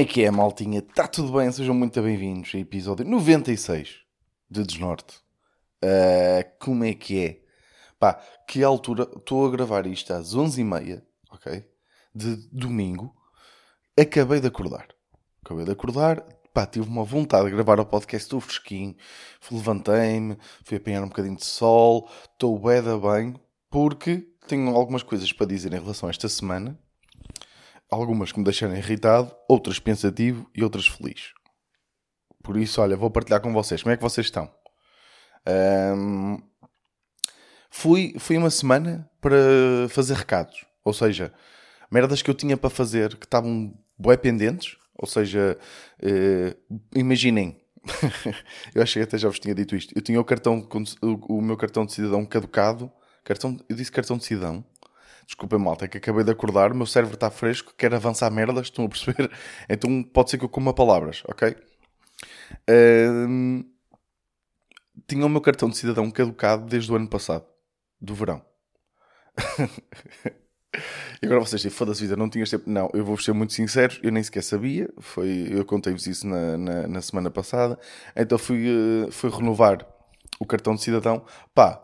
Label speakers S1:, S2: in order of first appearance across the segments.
S1: É que é, maltinha? Está tudo bem? Sejam muito bem-vindos a episódio 96 de Desnorte. Uh, como é que é? Pá, que altura? Estou a gravar isto às 11h30, ok? De domingo. Acabei de acordar. Acabei de acordar. Pá, tive uma vontade de gravar o podcast do fresquinho. Levantei-me, fui apanhar um bocadinho de sol. Estou bem da bem. Porque tenho algumas coisas para dizer em relação a esta semana algumas que me deixaram irritado, outras pensativo e outras feliz. Por isso, olha, vou partilhar com vocês. Como é que vocês estão? Um, fui, fui uma semana para fazer recados. Ou seja, merdas que eu tinha para fazer que estavam bué pendentes. Ou seja, uh, imaginem. eu que até já vos tinha dito isto. Eu tinha o cartão, o, o meu cartão de cidadão caducado. Cartão, eu disse cartão de cidadão Desculpem, malta, é que acabei de acordar, o meu cérebro está fresco, quer avançar merdas, estão a perceber? Então pode ser que eu coma palavras, ok? Tinha o meu cartão de cidadão caducado desde o ano passado, do verão. e agora vocês dizem, foda-se vida, não tinhas tempo. Não, eu vou ser muito sincero, eu nem sequer sabia. Foi, eu contei-vos isso na, na, na, semana passada. Então fui, uh, fui renovar o cartão de cidadão. Pá,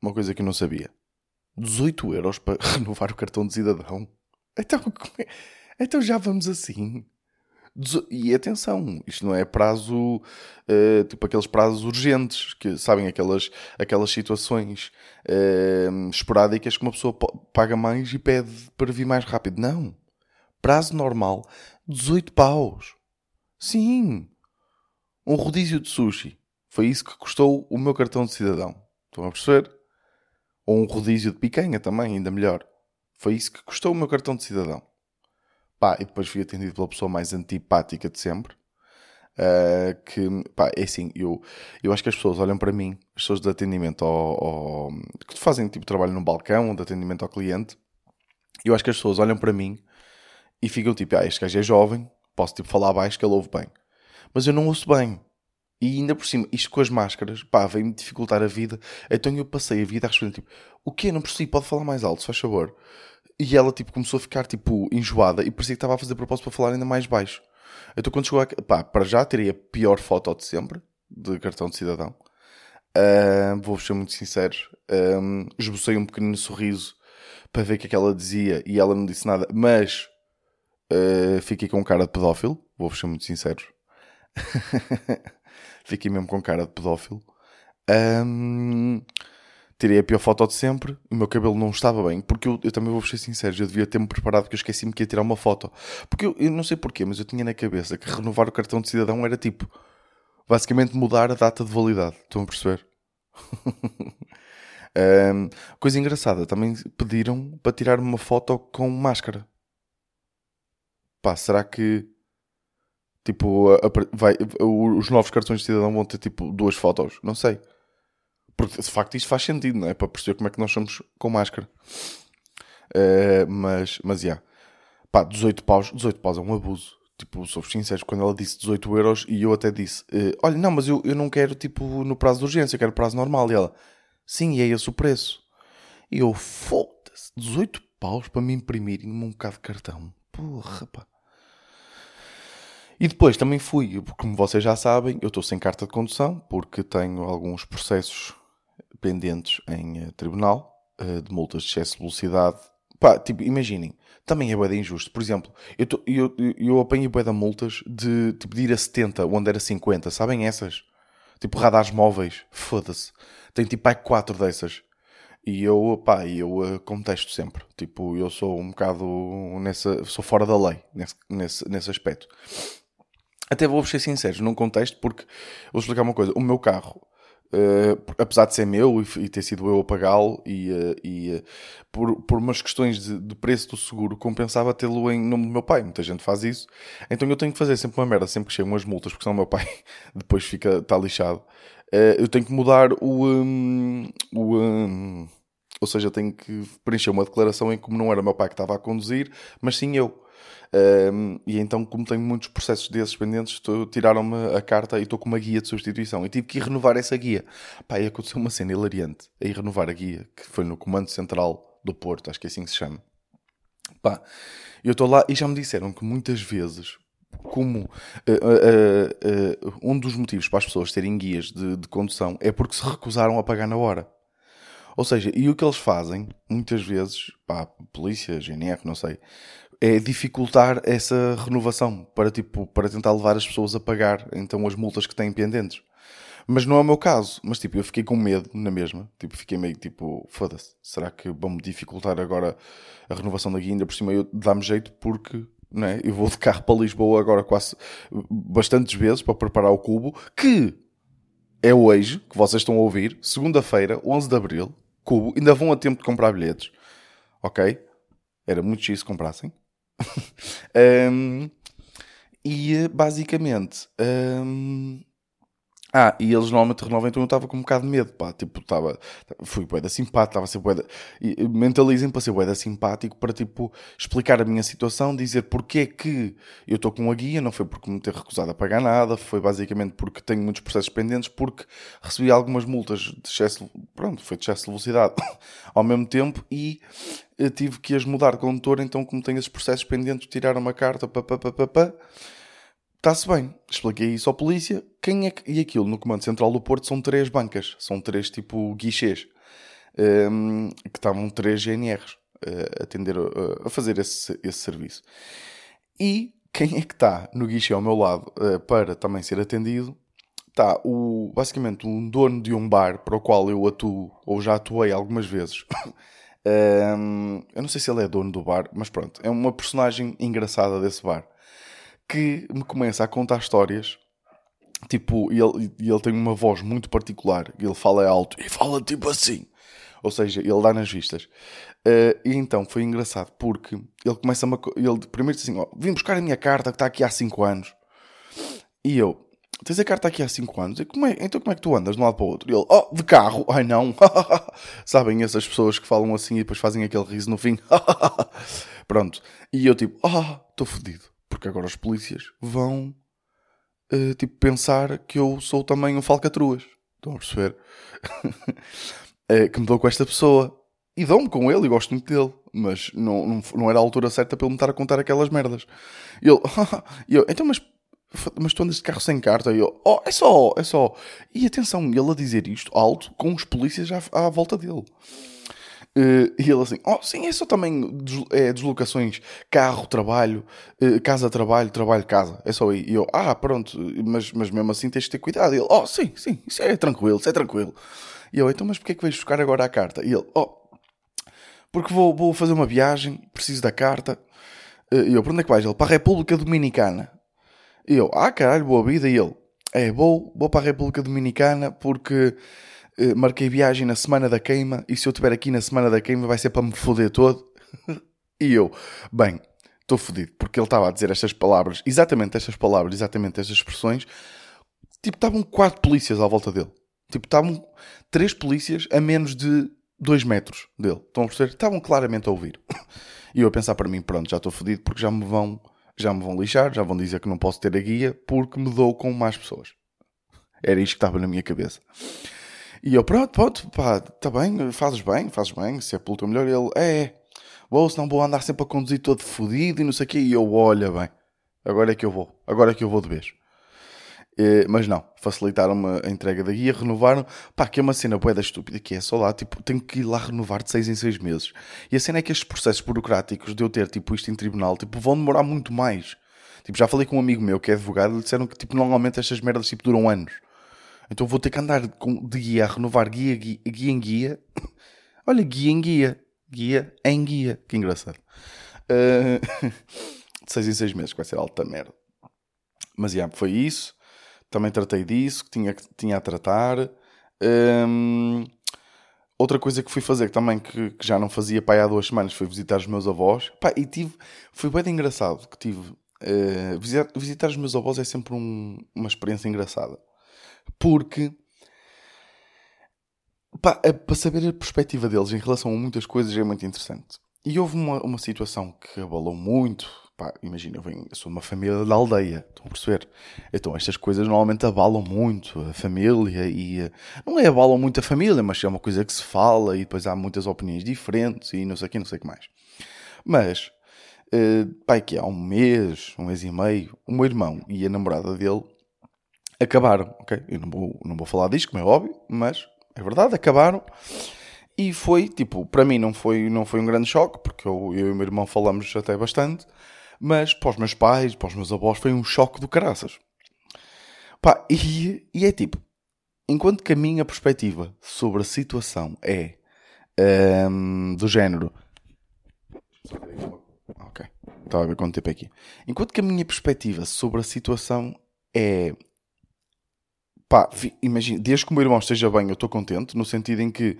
S1: uma coisa que eu não sabia. 18 euros para renovar o cartão de cidadão. Então, é? então já vamos assim. E atenção, isto não é prazo, uh, tipo aqueles prazos urgentes, que sabem, aquelas, aquelas situações uh, esporádicas que uma pessoa paga mais e pede para vir mais rápido. Não. Prazo normal, 18 paus. Sim. Um rodízio de sushi. Foi isso que custou o meu cartão de cidadão. Estão a perceber? Ou um rodízio de picanha também, ainda melhor. Foi isso que custou o meu cartão de cidadão. Pá, e depois fui atendido pela pessoa mais antipática de sempre. Uh, que, pá, é assim, eu, eu acho que as pessoas olham para mim, as pessoas de atendimento ao, ao que fazem tipo trabalho num balcão, de atendimento ao cliente, eu acho que as pessoas olham para mim e ficam tipo, ah, este gajo é jovem, posso tipo falar baixo que ele ouve bem. Mas eu não ouço bem. E ainda por cima, isto com as máscaras, pá, veio-me dificultar a vida. Então eu passei a vida a responder, tipo, o quê? Não percebi, pode falar mais alto, se faz favor. E ela, tipo, começou a ficar, tipo, enjoada e parecia que estava a fazer propósito para falar ainda mais baixo. Então quando chegou a... Pá, para já teria a pior foto de sempre, de cartão de cidadão. Uh, Vou-vos ser muito sincero. Um, esbocei um pequenino sorriso para ver o que é que ela dizia e ela não disse nada, mas uh, fiquei com cara de pedófilo. Vou-vos ser muito sincero. Fiquei mesmo com cara de pedófilo. Um, tirei a pior foto de sempre. O meu cabelo não estava bem. Porque eu, eu também vou ser sincero, eu devia ter-me preparado porque eu esqueci-me que ia tirar uma foto. Porque eu, eu, não sei porquê, mas eu tinha na cabeça que renovar o cartão de cidadão era tipo basicamente mudar a data de validade. Estão a perceber? um, coisa engraçada, também pediram para tirar uma foto com máscara. Pá, será que Tipo, a, a, vai, os novos cartões de cidadão vão ter tipo duas fotos, não sei. Porque de facto isto faz sentido, não é? Para perceber como é que nós somos com máscara. Uh, mas, mas, já. Yeah. Pá, 18 paus, 18 paus é um abuso. Tipo, sou sincero, quando ela disse 18 euros e eu até disse, uh, olha, não, mas eu, eu não quero tipo no prazo de urgência, eu quero prazo normal. E ela, sim, e é esse o preço. E eu, foda-se, 18 paus para me imprimirem um bocado de cartão. Porra, pá. E depois também fui, como vocês já sabem, eu estou sem carta de condução porque tenho alguns processos pendentes em uh, tribunal uh, de multas de excesso de velocidade. Pá, tipo, imaginem, também é bem injusto. Por exemplo, eu, tô, eu, eu apanhei de multas de, tipo, de ir a 70 onde era 50, sabem essas? Tipo, radares móveis, foda-se. Tenho tipo, ai, 4 dessas. E eu, pá, eu uh, contesto sempre. Tipo, eu sou um bocado nessa. Sou fora da lei nesse, nesse, nesse aspecto. Até vou ser sincero, num contexto, porque vou explicar uma coisa: o meu carro, uh, apesar de ser meu e, ter sido eu a pagá-lo, e, uh, e uh, por, por umas questões de, de, preço do seguro, compensava tê-lo em nome do meu pai. Muita gente faz isso, então eu tenho que fazer sempre uma merda, sempre que chegam umas multas, porque senão o meu pai depois fica, está lixado. eu tenho que mudar o. Um, o um, ou seja, tenho que preencher uma declaração em como não era meu pai que estava a conduzir, mas sim eu. Um, e então, como tenho muitos processos desses pendentes, tiraram-me a carta e estou com uma guia de substituição. E tive que ir renovar essa guia. Pá, e aconteceu uma cena hilariante a ir renovar a guia, que foi no Comando Central do Porto, acho que é assim que se chama. Pá, eu estou lá e já me disseram que muitas vezes, como uh, uh, uh, um dos motivos para as pessoas terem guias de, de condução é porque se recusaram a pagar na hora. Ou seja, e o que eles fazem, muitas vezes, pá, polícia, GNR, não sei, é dificultar essa renovação para, tipo, para tentar levar as pessoas a pagar então as multas que têm pendentes. Mas não é o meu caso. Mas tipo, eu fiquei com medo na mesma. Tipo, fiquei meio tipo, foda-se, será que vão-me dificultar agora a renovação da guia? Ainda por cima eu dá-me jeito porque não é? eu vou de carro para Lisboa agora quase bastantes vezes para preparar o cubo, que é hoje, que vocês estão a ouvir, segunda-feira, 11 de Abril, cubo, ainda vão a tempo de comprar bilhetes. Ok? Era muito X se comprassem. um, e basicamente, um, ah, e eles normalmente renovam, então eu estava com um bocado de medo, pá, tipo, estava, fui boeda simpático, estava a ser boeda, mentalizem para ser boeda simpático, para, tipo, explicar a minha situação, dizer porque é que eu estou com a guia, não foi porque me ter recusado a pagar nada, foi basicamente porque tenho muitos processos pendentes, porque recebi algumas multas de excesso, pronto, foi de excesso de velocidade ao mesmo tempo, e tive que as mudar de condutor, então como tenho esses processos pendentes, tirar uma carta, pá, pá, pá, pá, pá Está-se bem. Expliquei isso à polícia. Quem é que... E aquilo no Comando Central do Porto são três bancas. São três tipo guichês. Um, que estavam três GNRs a, atender, uh, a fazer esse, esse serviço. E quem é que está no guichê ao meu lado uh, para também ser atendido? Está o, basicamente um dono de um bar para o qual eu atuo, ou já atuei algumas vezes. um, eu não sei se ele é dono do bar, mas pronto, é uma personagem engraçada desse bar que me começa a contar histórias. Tipo, e ele, ele tem uma voz muito particular. Ele fala alto e fala tipo assim. Ou seja, ele dá nas vistas. Uh, e então foi engraçado porque ele começa a. Ele primeiro diz assim: Vim buscar a minha carta que está aqui há 5 anos. E eu, tens a carta aqui há 5 anos? Como é, então como é que tu andas de um lado para o outro? E ele, oh, de carro? Ai não. Sabem essas pessoas que falam assim e depois fazem aquele riso no fim? Pronto. E eu tipo, ah, oh, estou fodido. Porque agora os polícias vão uh, tipo pensar que eu sou também um falcatruas. Estão a perceber? uh, que me dou com esta pessoa. E dão-me com ele e gosto muito dele. Mas não, não, não era a altura certa para ele me estar a contar aquelas merdas. E ele, e eu, então, mas, mas tu andas de carro sem carta? E eu, oh, é só, é só. E atenção, ele a dizer isto alto com os polícias à, à volta dele. Uh, e ele assim, oh sim, é só também é, deslocações, carro, trabalho, uh, casa, trabalho, trabalho, casa, é só aí. E eu, ah, pronto, mas, mas mesmo assim tens de ter cuidado. E ele, oh sim, sim, isso é tranquilo, isso é tranquilo. E eu, então, mas porquê é que vais buscar agora a carta? E ele, oh, porque vou, vou fazer uma viagem, preciso da carta. Uh, e eu, para onde é que vais? Ele, para a República Dominicana. E eu, ah caralho, boa vida. E ele, é, vou, vou para a República Dominicana porque eh, marquei viagem na semana da queima e se eu estiver aqui na semana da queima vai ser para me foder todo. e eu, bem, estou fodido, porque ele estava a dizer estas palavras, exatamente estas palavras, exatamente estas expressões. Tipo, estavam quatro polícias à volta dele. Tipo, estavam três polícias a menos de dois metros dele. Estão a perceber? Estavam claramente a ouvir. E eu a pensar para mim, pronto, já estou fodido porque já me vão, já me vão lixar, já vão dizer que não posso ter a guia porque me dou com mais pessoas. Era isto que estava na minha cabeça. E eu, pronto, pronto, pá, tá bem, fazes bem, fazes bem, se é pelo teu melhor. Ele, é, vou, senão vou andar sempre a conduzir todo fodido e não sei o quê. E eu, olha bem, agora é que eu vou, agora é que eu vou de vez. E, mas não, facilitaram-me a entrega da guia, renovaram. Pá, que é uma cena boeda estúpida, que é só lá, tipo, tenho que ir lá renovar de 6 em 6 meses. E a cena é que estes processos burocráticos de eu ter, tipo, isto em tribunal, tipo, vão demorar muito mais. Tipo, já falei com um amigo meu que é advogado, e disseram que, tipo, normalmente estas merdas, tipo, duram anos. Então vou ter que andar de guia a renovar guia, guia, guia em guia. Olha, guia em guia. Guia em guia. Que engraçado. Uh, de 6 em 6 meses, que vai ser alta merda. Mas já, foi isso. Também tratei disso, que tinha, tinha a tratar. Um, outra coisa que fui fazer também, que, que já não fazia pai, há duas semanas, foi visitar os meus avós. Pá, e tive, foi bem engraçado que tive. Uh, visitar, visitar os meus avós é sempre um, uma experiência engraçada porque pá, para saber a perspectiva deles em relação a muitas coisas é muito interessante. E houve uma, uma situação que abalou muito. Pá, imagina, eu, venho, eu sou uma família da aldeia, estão a perceber? Então estas coisas normalmente abalam muito a família e eh, não é abalam muito a família, mas é uma coisa que se fala e depois há muitas opiniões diferentes e não sei o que, não sei o que mais. Mas uh, pai, que há um mês, um mês e meio, o meu irmão e a namorada dele acabaram, ok? Eu não vou, não vou falar disto, como é óbvio, mas é verdade, acabaram. E foi, tipo, para mim não foi, não foi um grande choque, porque eu, eu e o meu irmão falamos até bastante, mas para os meus pais, para os meus avós, foi um choque do caraças. Pá, e, e é tipo, enquanto que a minha perspectiva sobre a situação é um, do género. Ok, estava a ver quanto tempo é aqui. Enquanto que a minha perspectiva sobre a situação é pá, imagina, desde que o meu irmão esteja bem, eu estou contente, no sentido em que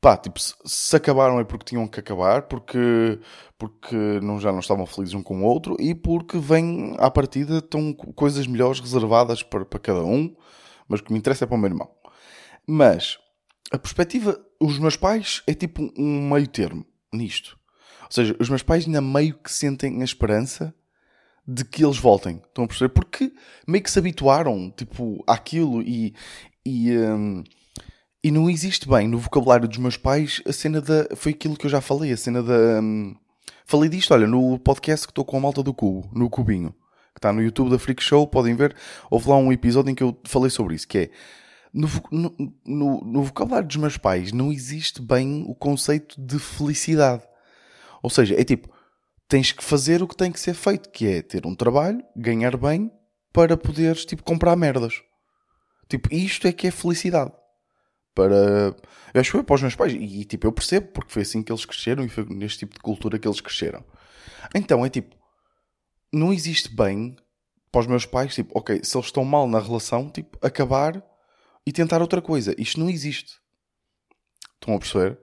S1: pá, tipo, se, se, acabaram é porque tinham que acabar, porque, porque não, já não estavam felizes um com o outro e porque vem à partida estão coisas melhores reservadas para, para cada um, mas o que me interessa é para o meu irmão. Mas a perspectiva, os meus pais é tipo um meio termo nisto. Ou seja, os meus pais ainda meio que sentem a esperança de que eles voltem. Estão a perceber? Porque meio que se habituaram, tipo, àquilo e... e um, e não existe bem no vocabulário dos meus pais a cena da. Foi aquilo que eu já falei, a cena da. Hum, falei disto, olha, no podcast que estou com a malta do Cubo, no Cubinho, que está no YouTube da Freak Show, podem ver. Houve lá um episódio em que eu falei sobre isso, que é. No, no, no, no vocabulário dos meus pais não existe bem o conceito de felicidade. Ou seja, é tipo, tens que fazer o que tem que ser feito, que é ter um trabalho, ganhar bem, para poderes, tipo, comprar merdas. Tipo, isto é que é felicidade para. Eu acho foi para os meus pais. E, tipo, eu percebo, porque foi assim que eles cresceram e foi neste tipo de cultura que eles cresceram. Então é tipo, não existe bem para os meus pais, tipo, ok, se eles estão mal na relação, tipo, acabar e tentar outra coisa. Isto não existe. Estão a perceber?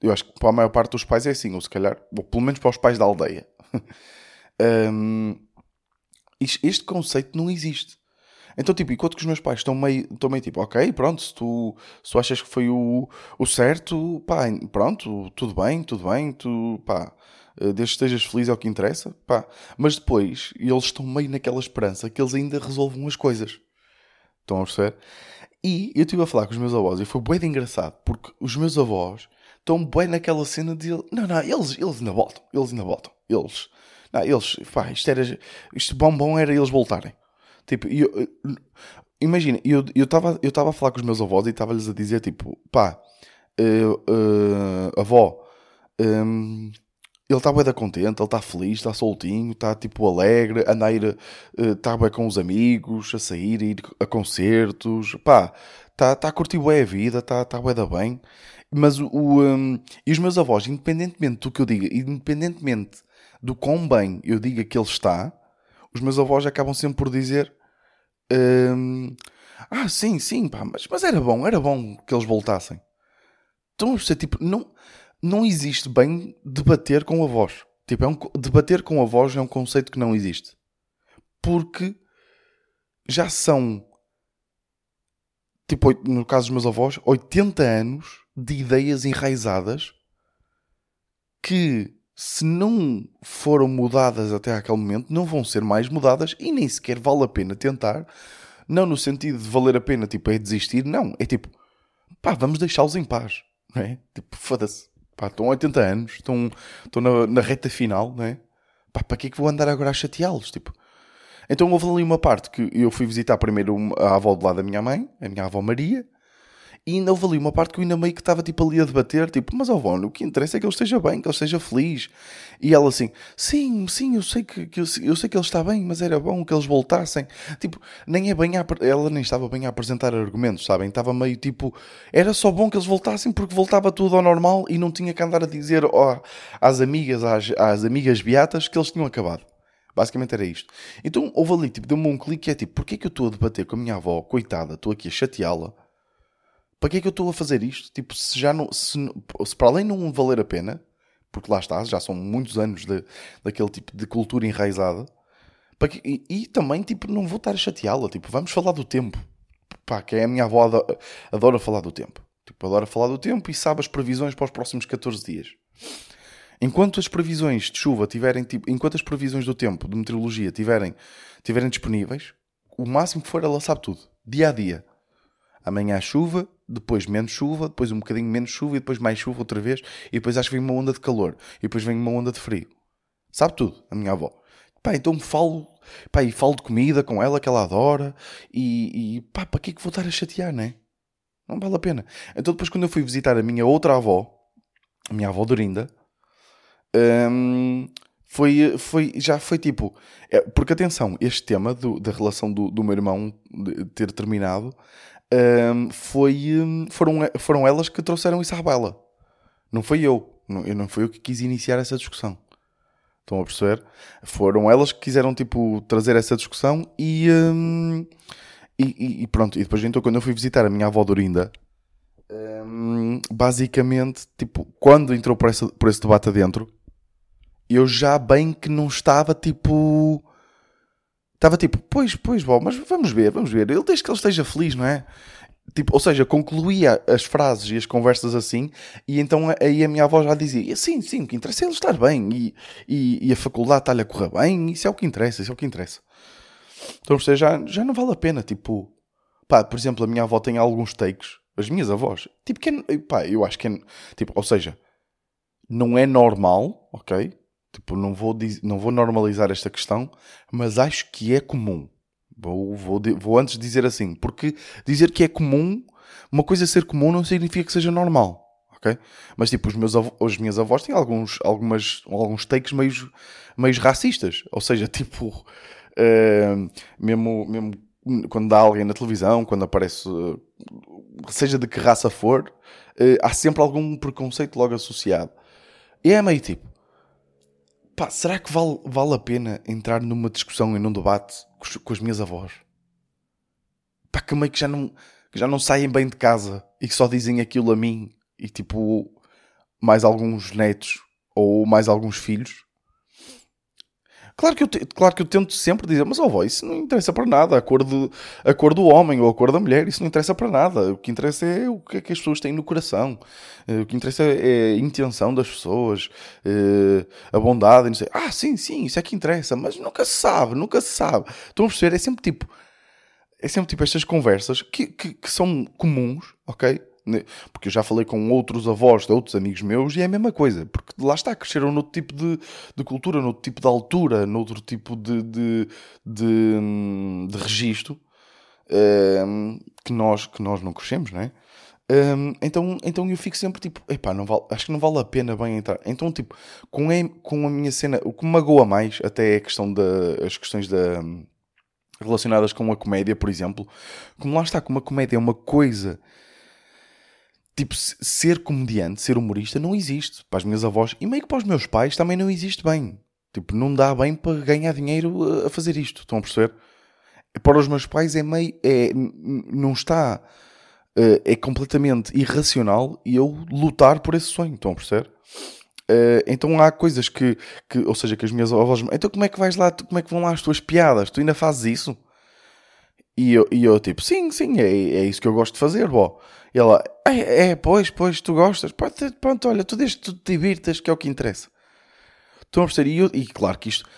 S1: Eu acho que para a maior parte dos pais é assim, ou se calhar, ou pelo menos para os pais da aldeia. um, este conceito não existe. Então, tipo, enquanto que os meus pais estão meio, estão meio tipo, ok, pronto, se tu, se tu achas que foi o, o certo, pá, pronto, tudo bem, tudo bem, tu, pá, eh, desde que estejas feliz é o que interessa, pá. Mas depois, eles estão meio naquela esperança que eles ainda resolvam as coisas. Estão a perceber? E eu estive a falar com os meus avós e foi bem engraçado, porque os meus avós estão bem naquela cena de, não, não, eles, eles ainda voltam, eles ainda voltam, eles, não, eles, pá, isto era, isto bom, bom era eles voltarem. Tipo, eu, imagina, eu estava eu eu a falar com os meus avós e estava-lhes a dizer, tipo, pá, uh, uh, avó, um, ele está bem contente, ele está feliz, está soltinho, está tipo alegre, anda a ir, está uh, bem com os amigos, a sair, a ir a concertos, pá, está tá a curtir bem a vida, está tá bem da bem. Mas o, um, e os meus avós, independentemente do que eu diga, independentemente do quão bem eu diga que ele está, os meus avós acabam sempre por dizer um, ah, sim, sim, pá, mas, mas era bom, era bom que eles voltassem. Então, você, tipo, não, não existe bem debater com a voz. Tipo, é um, debater com a voz é um conceito que não existe. Porque já são, tipo, no caso dos meus avós, 80 anos de ideias enraizadas que se não foram mudadas até aquele momento, não vão ser mais mudadas e nem sequer vale a pena tentar. Não no sentido de valer a pena, tipo, é desistir, não. É tipo, pá, vamos deixá-los em paz, não é? Tipo, foda-se. Pá, estão 80 anos, estão, estão na, na reta final, não é? Pá, para que é que vou andar agora a chateá-los? Tipo, então houve ali uma parte que eu fui visitar primeiro a avó do lado da minha mãe, a minha avó Maria, e ainda houve ali uma parte que eu ainda meio que estava tipo ali a debater, tipo, mas ó oh, o que interessa é que ele esteja bem, que ele esteja feliz. E ela assim, sim, sim, eu sei que, que eu, eu, sei que ele está bem, mas era bom que eles voltassem. Tipo, nem é bem a, ela nem estava bem a apresentar argumentos, sabem? Estava meio tipo, era só bom que eles voltassem porque voltava tudo ao normal e não tinha que andar a dizer oh, às amigas, às, às amigas beatas que eles tinham acabado. Basicamente era isto. Então houve ali, tipo, deu-me um clique que é tipo, porquê é que eu estou a debater com a minha avó, coitada, estou aqui a chateá-la para que é que eu estou a fazer isto? Tipo, se já não. Se, se para além não valer a pena, porque lá está, já são muitos anos de, daquele tipo de cultura enraizada. Para que, e, e, também, tipo, não vou estar a chateá-la. Tipo, vamos falar do tempo. Pá, que é a minha avó adora, adora falar do tempo. Tipo, adora falar do tempo e sabe as previsões para os próximos 14 dias. Enquanto as previsões de chuva tiverem, tipo, enquanto as previsões do tempo, de meteorologia, tiverem, tiverem disponíveis, o máximo que for ela sabe tudo. Dia a dia. Amanhã chuva, depois menos chuva, depois um bocadinho menos chuva e depois mais chuva outra vez e depois acho que vem uma onda de calor e depois vem uma onda de frio. Sabe tudo, a minha avó. Pá, então falo, pá, e falo de comida com ela que ela adora e, e pá, para que é que vou estar a chatear, né? Não vale a pena. Então depois quando eu fui visitar a minha outra avó, a minha avó Dorinda, hum, foi, foi, já foi tipo. É, porque atenção, este tema do, da relação do, do meu irmão ter terminado um, foi, hum, foram, foram elas que trouxeram isso à baila. Não foi eu. Não, não fui eu que quis iniciar essa discussão. Estão a perceber? Foram elas que quiseram, tipo, trazer essa discussão e, um, e, e, pronto. E depois, então, quando eu fui visitar a minha avó Dorinda, um, basicamente, tipo, quando entrou por, essa, por esse debate adentro, eu já bem que não estava, tipo... Estava tipo, pois, pois, bom, mas vamos ver, vamos ver. Ele desde que ele esteja feliz, não é? Tipo, ou seja, concluía as frases e as conversas assim, e então aí a minha avó já dizia: sim, sim, o que interessa é ele estar bem, e, e, e a faculdade está-lhe a correr bem, isso é o que interessa, isso é o que interessa. Então, você já, já não vale a pena, tipo, pá, por exemplo, a minha avó tem alguns takes, as minhas avós, tipo, que é, pá, eu acho que é, tipo, ou seja, não é normal, ok? Tipo, não vou, não vou normalizar esta questão, mas acho que é comum. Vou, vou, vou antes dizer assim, porque dizer que é comum, uma coisa ser comum não significa que seja normal. ok? Mas tipo, os meus avós, as minhas avós têm alguns, algumas, alguns takes meio, meio racistas. Ou seja, tipo, uh, mesmo, mesmo quando dá alguém na televisão, quando aparece, uh, seja de que raça for, uh, há sempre algum preconceito logo associado. E é meio tipo, Pá, será que vale, vale a pena entrar numa discussão e num debate com, com as minhas avós? Pá, que meio que já não, que já não saem bem de casa e que só dizem aquilo a mim e tipo mais alguns netos ou mais alguns filhos. Claro que, eu, claro que eu tento sempre dizer, mas ó, oh, isso não interessa para nada. A cor, de, a cor do homem ou a cor da mulher, isso não interessa para nada. O que interessa é o que é que as pessoas têm no coração. Eh, o que interessa é a intenção das pessoas, eh, a bondade. Não sei. Ah, sim, sim, isso é que interessa, mas nunca se sabe, nunca se sabe. Estão a perceber? É sempre tipo. É sempre tipo estas conversas que, que, que são comuns, ok? Porque eu já falei com outros avós de outros amigos meus e é a mesma coisa, porque lá está, cresceram noutro tipo de, de cultura, noutro tipo de altura, noutro tipo de, de, de, de registro um, que, nós, que nós não crescemos, não é? Um, então, então eu fico sempre tipo, epá, não vale, acho que não vale a pena bem entrar. Então, tipo, com a, com a minha cena, o que me magoa mais até é a questão das questões da, relacionadas com a comédia, por exemplo, como lá está, como a comédia é uma coisa tipo, ser comediante, ser humorista, não existe. Para as minhas avós e meio que para os meus pais também não existe bem. Tipo, não dá bem para ganhar dinheiro a fazer isto. Estão a perceber? Para os meus pais é meio. É, não está. Eh, é completamente irracional e eu lutar por esse sonho. Estão a perceber? Uh, então há coisas que, que, ou seja, que as minhas avós, então como é que vais lá, como é que vão lá as tuas piadas? Tu ainda fazes isso? E eu, e eu tipo, sim, sim, é, é isso que eu gosto de fazer, bó. E ela, é, é, pois, pois, tu gostas. Pronto, olha, tu que tu te divirtas, que é o que interessa. Estão a perceber? E, eu, e claro que isto,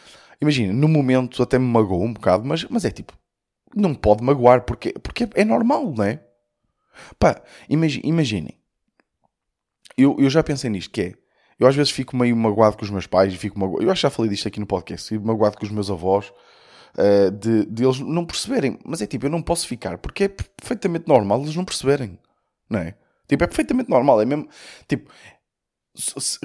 S1: imagina, no momento até me magoou um bocado, mas, mas é tipo, não pode magoar, porque, porque é normal, não é? Pá, imagine, imaginem. Eu, eu já pensei nisto, que é, eu às vezes fico meio magoado com os meus pais, fico magoado, eu acho que já falei disto aqui no podcast, fico magoado com os meus avós, uh, de, de eles não perceberem. Mas é tipo, eu não posso ficar, porque é perfeitamente normal eles não perceberem não é? Tipo, é perfeitamente normal, é mesmo, tipo,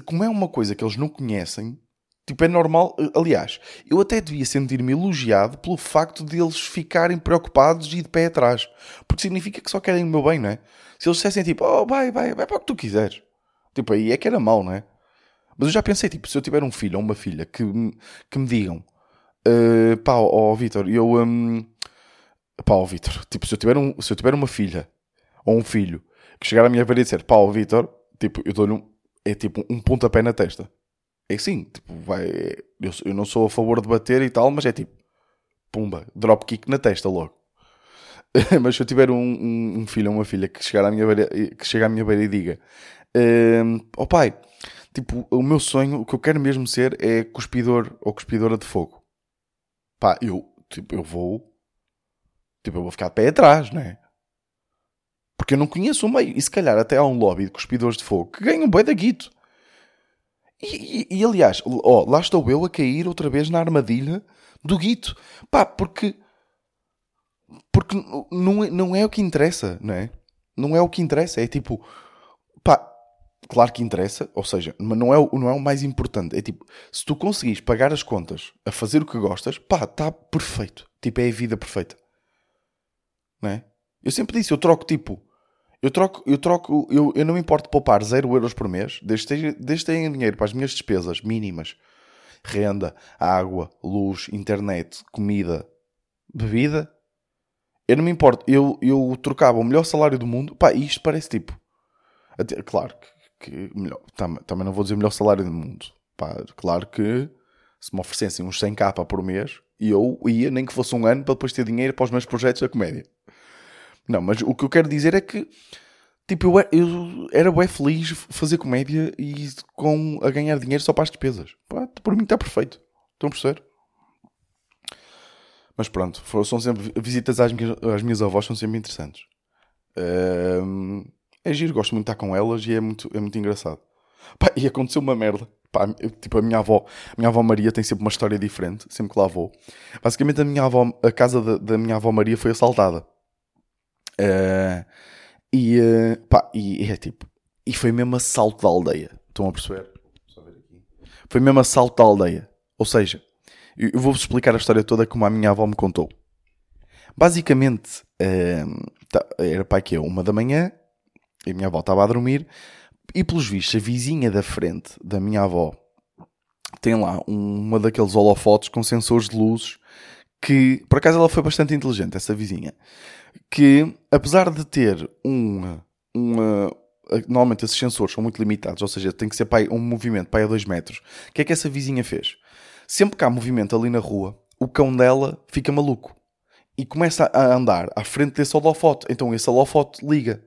S1: como é uma coisa que eles não conhecem, tipo, é normal, eh, aliás, eu até devia sentir-me elogiado pelo facto de eles ficarem preocupados e de pé atrás, porque significa que só querem o meu bem, não é? Se eles dissessem tipo, oh, vai, vai, vai para o que tu quiseres, tipo, aí é que era mau, não é? Mas eu já pensei, tipo, se eu tiver um filho ou uma filha que, que me digam, uh, pá, ó oh, Vitor, eu, um, pá, ó oh, Vitor, tipo, se eu, tiver um, se eu tiver uma filha ou um filho que chegar à minha beira e dizer pá, Vitor, tipo, eu dou-lhe um, é tipo um pontapé na testa. É assim, tipo, vai, eu, eu não sou a favor de bater e tal, mas é tipo, pumba, drop kick na testa logo. mas se eu tiver um, um, um, filho ou uma filha que chegar à minha beira, que chega à minha beira e diga, um, oh pai, tipo, o meu sonho, o que eu quero mesmo ser é cuspidor ou cuspidora de fogo. Pá, eu, tipo, eu vou, tipo, eu vou ficar pé atrás, né? Porque eu não conheço o meio. E se calhar até há um lobby de cuspidores de fogo que ganham bem da guito. E, e, e, aliás, ó, lá estou eu a cair outra vez na armadilha do guito. Pá, porque. Porque não é, não é o que interessa, não é? Não é o que interessa. É tipo. Claro que interessa, ou seja, mas não é, o, não é o mais importante. É tipo, se tu conseguires pagar as contas a fazer o que gostas, pá, está perfeito. Tipo, é a vida perfeita. Não é? Eu sempre disse, eu troco tipo. Eu troco, eu troco, eu, eu não me importo poupar 0 euros por mês, desde que, que tenha dinheiro para as minhas despesas mínimas. Renda, água, luz, internet, comida, bebida. Eu não me importo. Eu, eu trocava o melhor salário do mundo. Pá, isto parece tipo. Até, claro que, que melhor, tam, também não vou dizer melhor salário do mundo. Pá, claro que se me oferecessem uns 100k por mês, eu ia, nem que fosse um ano, para depois ter dinheiro para os meus projetos da comédia. Não, mas o que eu quero dizer é que tipo, eu, eu era bem feliz fazer comédia e com a ganhar dinheiro só para as despesas. Pá, por mim está perfeito. Estão a perceber? Mas pronto, são sempre visitas às minhas, às minhas avós são sempre interessantes. É giro, gosto muito de estar com elas e é muito, é muito engraçado. Pá, e aconteceu uma merda. Pá, tipo, a minha avó, a minha avó Maria tem sempre uma história diferente, sempre que lá vou. Basicamente, a minha avó, a casa da, da minha avó Maria foi assaltada. Uh, e, uh, pá, e, é tipo, e foi mesmo assalto da aldeia. Estão a perceber? Foi mesmo assalto da aldeia. Ou seja, eu vou-vos explicar a história toda como a minha avó me contou. Basicamente, uh, tá, era pai que é uma da manhã, e a minha avó estava a dormir, e pelos vistos, a vizinha da frente da minha avó tem lá uma daqueles holofotes com sensores de luzes que, por acaso, ela foi bastante inteligente, essa vizinha que, apesar de ter um, uma, normalmente esses sensores são muito limitados, ou seja, tem que ser um movimento para a 2 metros. O que é que essa vizinha fez? Sempre que há movimento ali na rua, o cão dela fica maluco e começa a andar à frente desse holofote. Então esse holofote liga.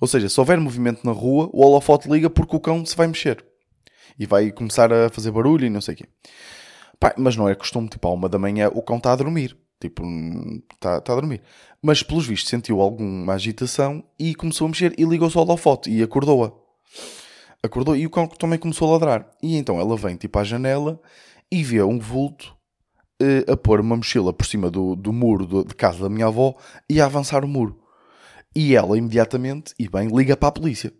S1: Ou seja, se houver movimento na rua, o holofote liga porque o cão se vai mexer e vai começar a fazer barulho e não sei o quê. Pá, mas não é costume, tipo, à uma da manhã o cão está a dormir. Tipo, está tá a dormir. Mas, pelos vistos, sentiu alguma agitação e começou a mexer e ligou-se ao holofote e acordou-a. Acordou e o cão também começou a ladrar. E então ela vem, tipo, à janela e vê um vulto uh, a pôr uma mochila por cima do, do muro do, de casa da minha avó e a avançar o muro. E ela, imediatamente, e bem, liga para a polícia.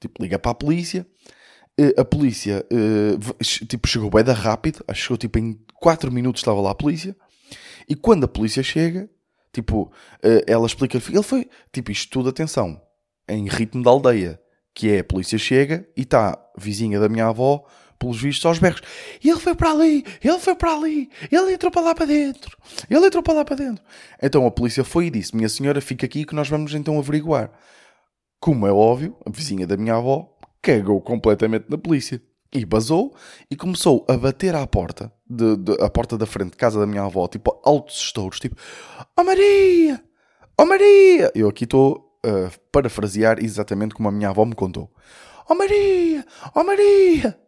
S1: Tipo, liga para a polícia. Uh, a polícia, uh, tipo, chegou bem da rápido. Acho que chegou, tipo, em 4 minutos estava lá a polícia. E quando a polícia chega, tipo, eh, ela explica ele foi, tipo, isto tudo, atenção, em ritmo da aldeia, que é a polícia chega e está vizinha da minha avó, pelos vistos, aos berros. E ele foi para ali, ele foi para ali, ele entrou para lá para dentro, ele entrou para lá para dentro. Então a polícia foi e disse: Minha senhora, fica aqui que nós vamos então averiguar. Como é óbvio, a vizinha da minha avó cagou completamente na polícia e basou e começou a bater à porta, de, de, porta da frente de casa da minha avó, tipo, altos estouros, tipo, Oh Maria! Oh Maria! Eu aqui estou a parafrasear exatamente como a minha avó me contou. Oh Maria! Oh Maria!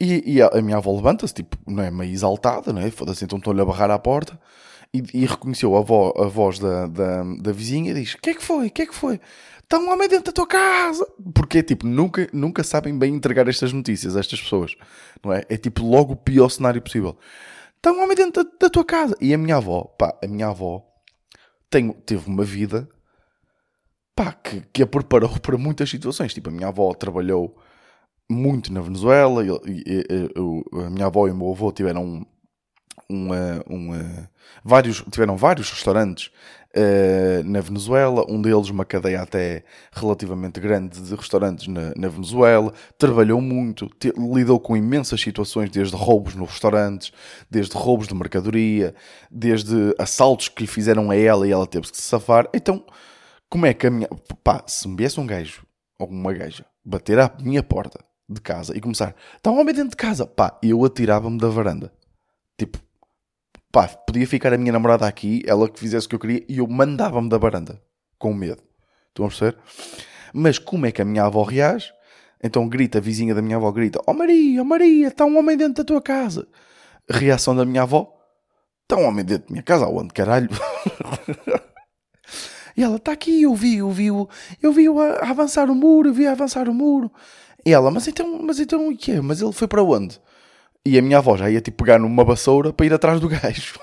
S1: E, e a, a, minha avó levanta-se, tipo, não é meio exaltada, não é? Foda-se, então estou-lhe a barrar à porta e, e reconheceu a, vo, a voz da, da, da vizinha e diz: O que é que foi? O que é que foi? Está um homem dentro da tua casa. Porque, tipo, nunca, nunca sabem bem entregar estas notícias a estas pessoas. Não é? É tipo logo o pior cenário possível. Está um homem dentro da, da, tua casa. E a minha avó, pá, a minha avó tem, teve uma vida, pá, que, que a preparou para muitas situações. Tipo, a minha avó trabalhou muito na Venezuela. A minha avó e o meu avô tiveram um, um, vários, tiveram vários restaurantes uh, na Venezuela, um deles uma cadeia até relativamente grande de restaurantes na, na Venezuela, trabalhou muito, te, lidou com imensas situações, desde roubos nos restaurantes, desde roubos de mercadoria, desde assaltos que lhe fizeram a ela e ela teve que se safar. Então, como é que a minha... Pá, se me viesse um gajo ou uma gaja bater à minha porta de casa e começar, está um homem dentro de casa, pá, eu atirava-me da varanda. Tipo, pá, podia ficar a minha namorada aqui, ela que fizesse o que eu queria, e eu mandava-me da varanda, com medo. Estão a perceber? Mas como é que a minha avó reage? Então grita, a vizinha da minha avó grita: Oh Maria, oh Maria, está um homem dentro da tua casa. Reação da minha avó: Está um homem dentro da minha casa, aonde caralho? e ela: Está aqui, eu vi, eu vi, eu vi a avançar o muro, eu vi avançar o muro. E ela, mas então, mas então o quê? Mas ele foi para onde? E a minha avó já ia tipo pegar numa vassoura para ir atrás do gajo.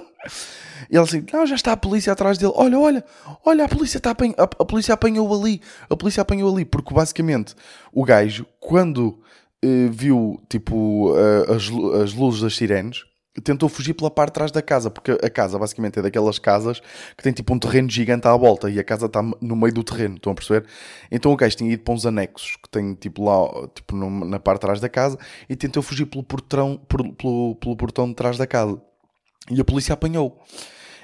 S1: e ela assim, não, já está a polícia atrás dele. Olha, olha, olha, a polícia, está a, a, polícia apanhou ali. A polícia apanhou ali. Porque basicamente o gajo, quando uh, viu tipo uh, as, as luzes das sirenes, tentou fugir pela parte de trás da casa, porque a casa basicamente é daquelas casas que tem tipo um terreno gigante à volta e a casa está no meio do terreno, estão a perceber? Então o gajo tinha ido para uns anexos que tem tipo lá, tipo na parte de trás da casa e tentou fugir pelo portão, por, pelo, pelo portão de trás da casa. E a polícia apanhou.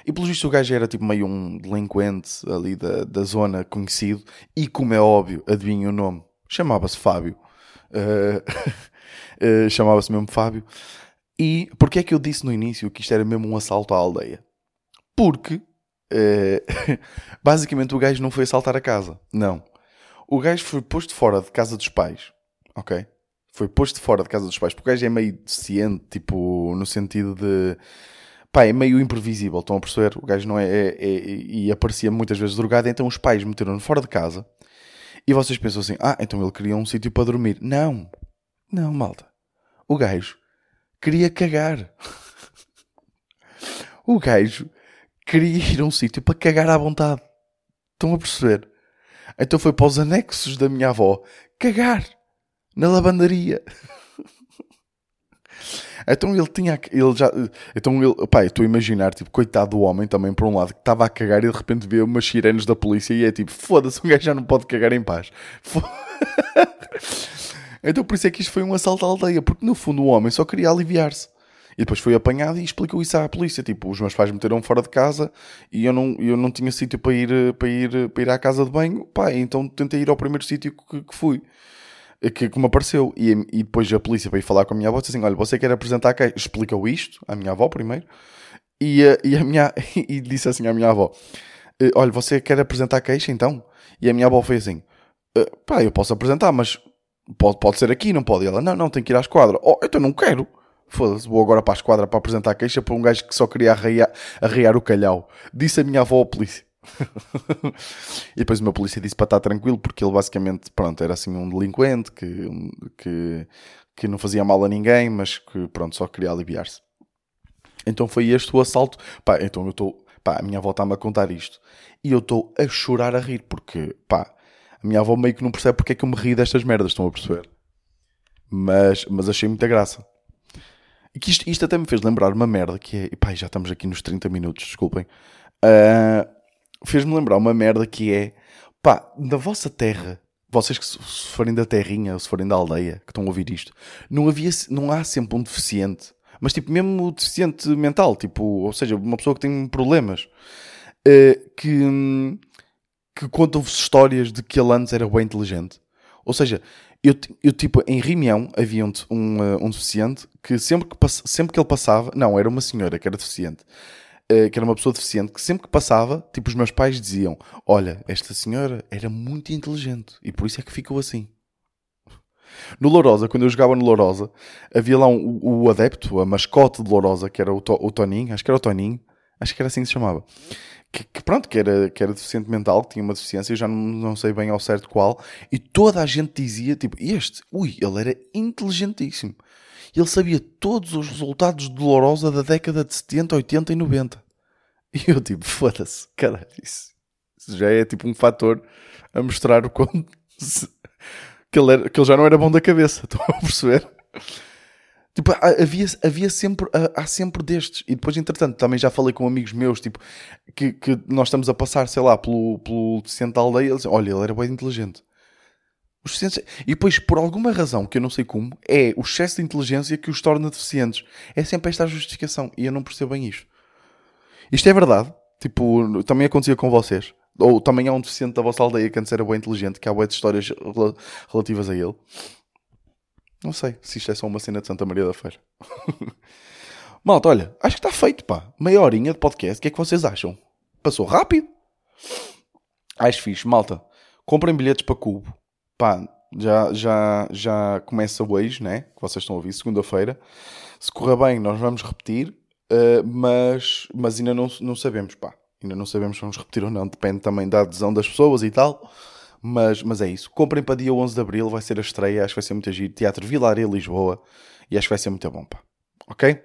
S1: E pelo visto o gajo era tipo meio um delinquente ali da, da zona conhecido e como é óbvio, adivinha o nome, chamava-se Fábio. Uh, uh, chamava-se mesmo Fábio. E porquê é que eu disse no início que isto era mesmo um assalto à aldeia? Porque uh, basicamente o gajo não foi assaltar a casa. Não. O gajo foi posto fora de casa dos pais. Ok? Foi posto fora de casa dos pais. Porque o gajo é meio deficiente, tipo, no sentido de. Pá, é meio imprevisível, estão a perceber? O gajo não é, é, é, E aparecia muitas vezes drogado, então os pais meteram-no fora de casa. E vocês pensam assim: ah, então ele queria um sítio para dormir. Não. Não, malta. O gajo queria cagar. O gajo queria ir a um sítio para cagar à vontade. Estão a perceber? Então foi para os anexos da minha avó cagar na lavandaria. Então ele tinha. Ele já, então ele. Pá, estou a imaginar, tipo, coitado do homem também, por um lado, que estava a cagar e de repente vê umas sirenes da polícia e é tipo, foda-se, um gajo já não pode cagar em paz. Então por isso é que isto foi um assalto à aldeia, porque no fundo o homem só queria aliviar-se. E depois foi apanhado e explicou isso à polícia. Tipo, os meus pais meteram fora de casa e eu não, eu não tinha sítio para ir, para, ir, para ir à casa de banho. Pá, então tentei ir ao primeiro sítio que, que fui. Que, que me apareceu. E, e depois a polícia veio falar com a minha avó disse assim: Olha, você quer apresentar quem? Explicou isto à minha avó primeiro. E, e, a minha, e disse assim à minha avó: eh, Olha, você quer apresentar queixa então? E a minha avó foi assim: eh, Pá, eu posso apresentar, mas Pode, pode ser aqui, não pode? E ela, não, não, tem que ir à esquadra. Oh, então não quero. Foda-se, vou agora para a esquadra para apresentar a queixa para um gajo que só queria arrear, arrear o calhau. Disse a minha avó ao polícia. e depois o meu polícia disse para estar tranquilo, porque ele basicamente, pronto, era assim um delinquente que, que, que não fazia mal a ninguém, mas que, pronto, só queria aliviar-se. Então foi este o assalto. Pá, então eu estou, pá, a minha avó está-me a contar isto. E eu estou a chorar a rir, porque, pá, a minha avó meio que não percebe porque é que eu me ri destas merdas, estão a perceber? Mas, mas achei muita graça. E que isto, isto até me fez lembrar uma merda que é. Pá, já estamos aqui nos 30 minutos, desculpem. Uh, Fez-me lembrar uma merda que é. Pá, na vossa terra, vocês que se forem da terrinha ou se forem da aldeia, que estão a ouvir isto, não, havia, não há sempre um deficiente. Mas tipo, mesmo deficiente mental, tipo, ou seja, uma pessoa que tem problemas. Uh, que hum, que contam-vos histórias de que ele antes era bem inteligente. Ou seja, eu, eu tipo, em Rimião havia um, um, uh, um deficiente que sempre que, sempre que ele passava, não, era uma senhora que era deficiente, uh, que era uma pessoa deficiente, que sempre que passava, tipo, os meus pais diziam: Olha, esta senhora era muito inteligente e por isso é que ficou assim. No Lourosa, quando eu jogava no Lourosa, havia lá um, o, o adepto, a mascote de Lourosa, que era o, to, o Toninho, acho que era o Toninho, acho que era assim que se chamava que, que, pronto, que era, que era deficiente mental, que tinha uma deficiência, já não, não sei bem ao certo qual, e toda a gente dizia, tipo, este, ui, ele era inteligentíssimo. Ele sabia todos os resultados dolorosos da década de 70, 80 e 90. E eu tipo, foda-se, caralho, isso, isso, já é tipo um fator a mostrar o quanto que ele, era, que ele já não era bom da cabeça, estão a perceber? Tipo, havia, havia sempre, há sempre destes. E depois, entretanto, também já falei com amigos meus, tipo, que, que nós estamos a passar, sei lá, pelo, pelo centro da aldeia. Eles olha, ele era bem inteligente. Os deficientes... E depois, por alguma razão, que eu não sei como, é o excesso de inteligência que os torna deficientes. É sempre esta a justificação. E eu não percebo bem isto. Isto é verdade. Tipo, também acontecia com vocês. Ou também há um deficiente da vossa aldeia que antes era bem inteligente, que há boas histórias relativas a ele. Não sei se isto é só uma cena de Santa Maria da Feira. Malta, olha, acho que está feito, pá. Meia horinha de podcast. O que é que vocês acham? Passou rápido? Acho fixe. Malta, comprem bilhetes para Cubo. Pá, já, já, já começa hoje, né? Que vocês estão a ouvir, segunda-feira. Se correr bem, nós vamos repetir. Uh, mas, mas ainda não, não sabemos, pá. Ainda não sabemos se vamos repetir ou não. Depende também da adesão das pessoas e tal. Mas, mas é isso. Comprem para dia 11 de Abril, vai ser a estreia, acho que vai ser muito agir. Teatro Vilaria, Lisboa, e acho que vai ser muito bom, pá. Ok?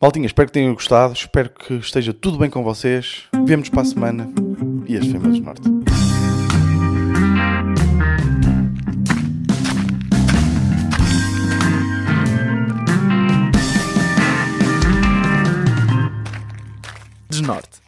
S1: Maltinha, espero que tenham gostado, espero que esteja tudo bem com vocês. Vemo-nos para a semana e este foi Meus Norte.
S2: Desnorte.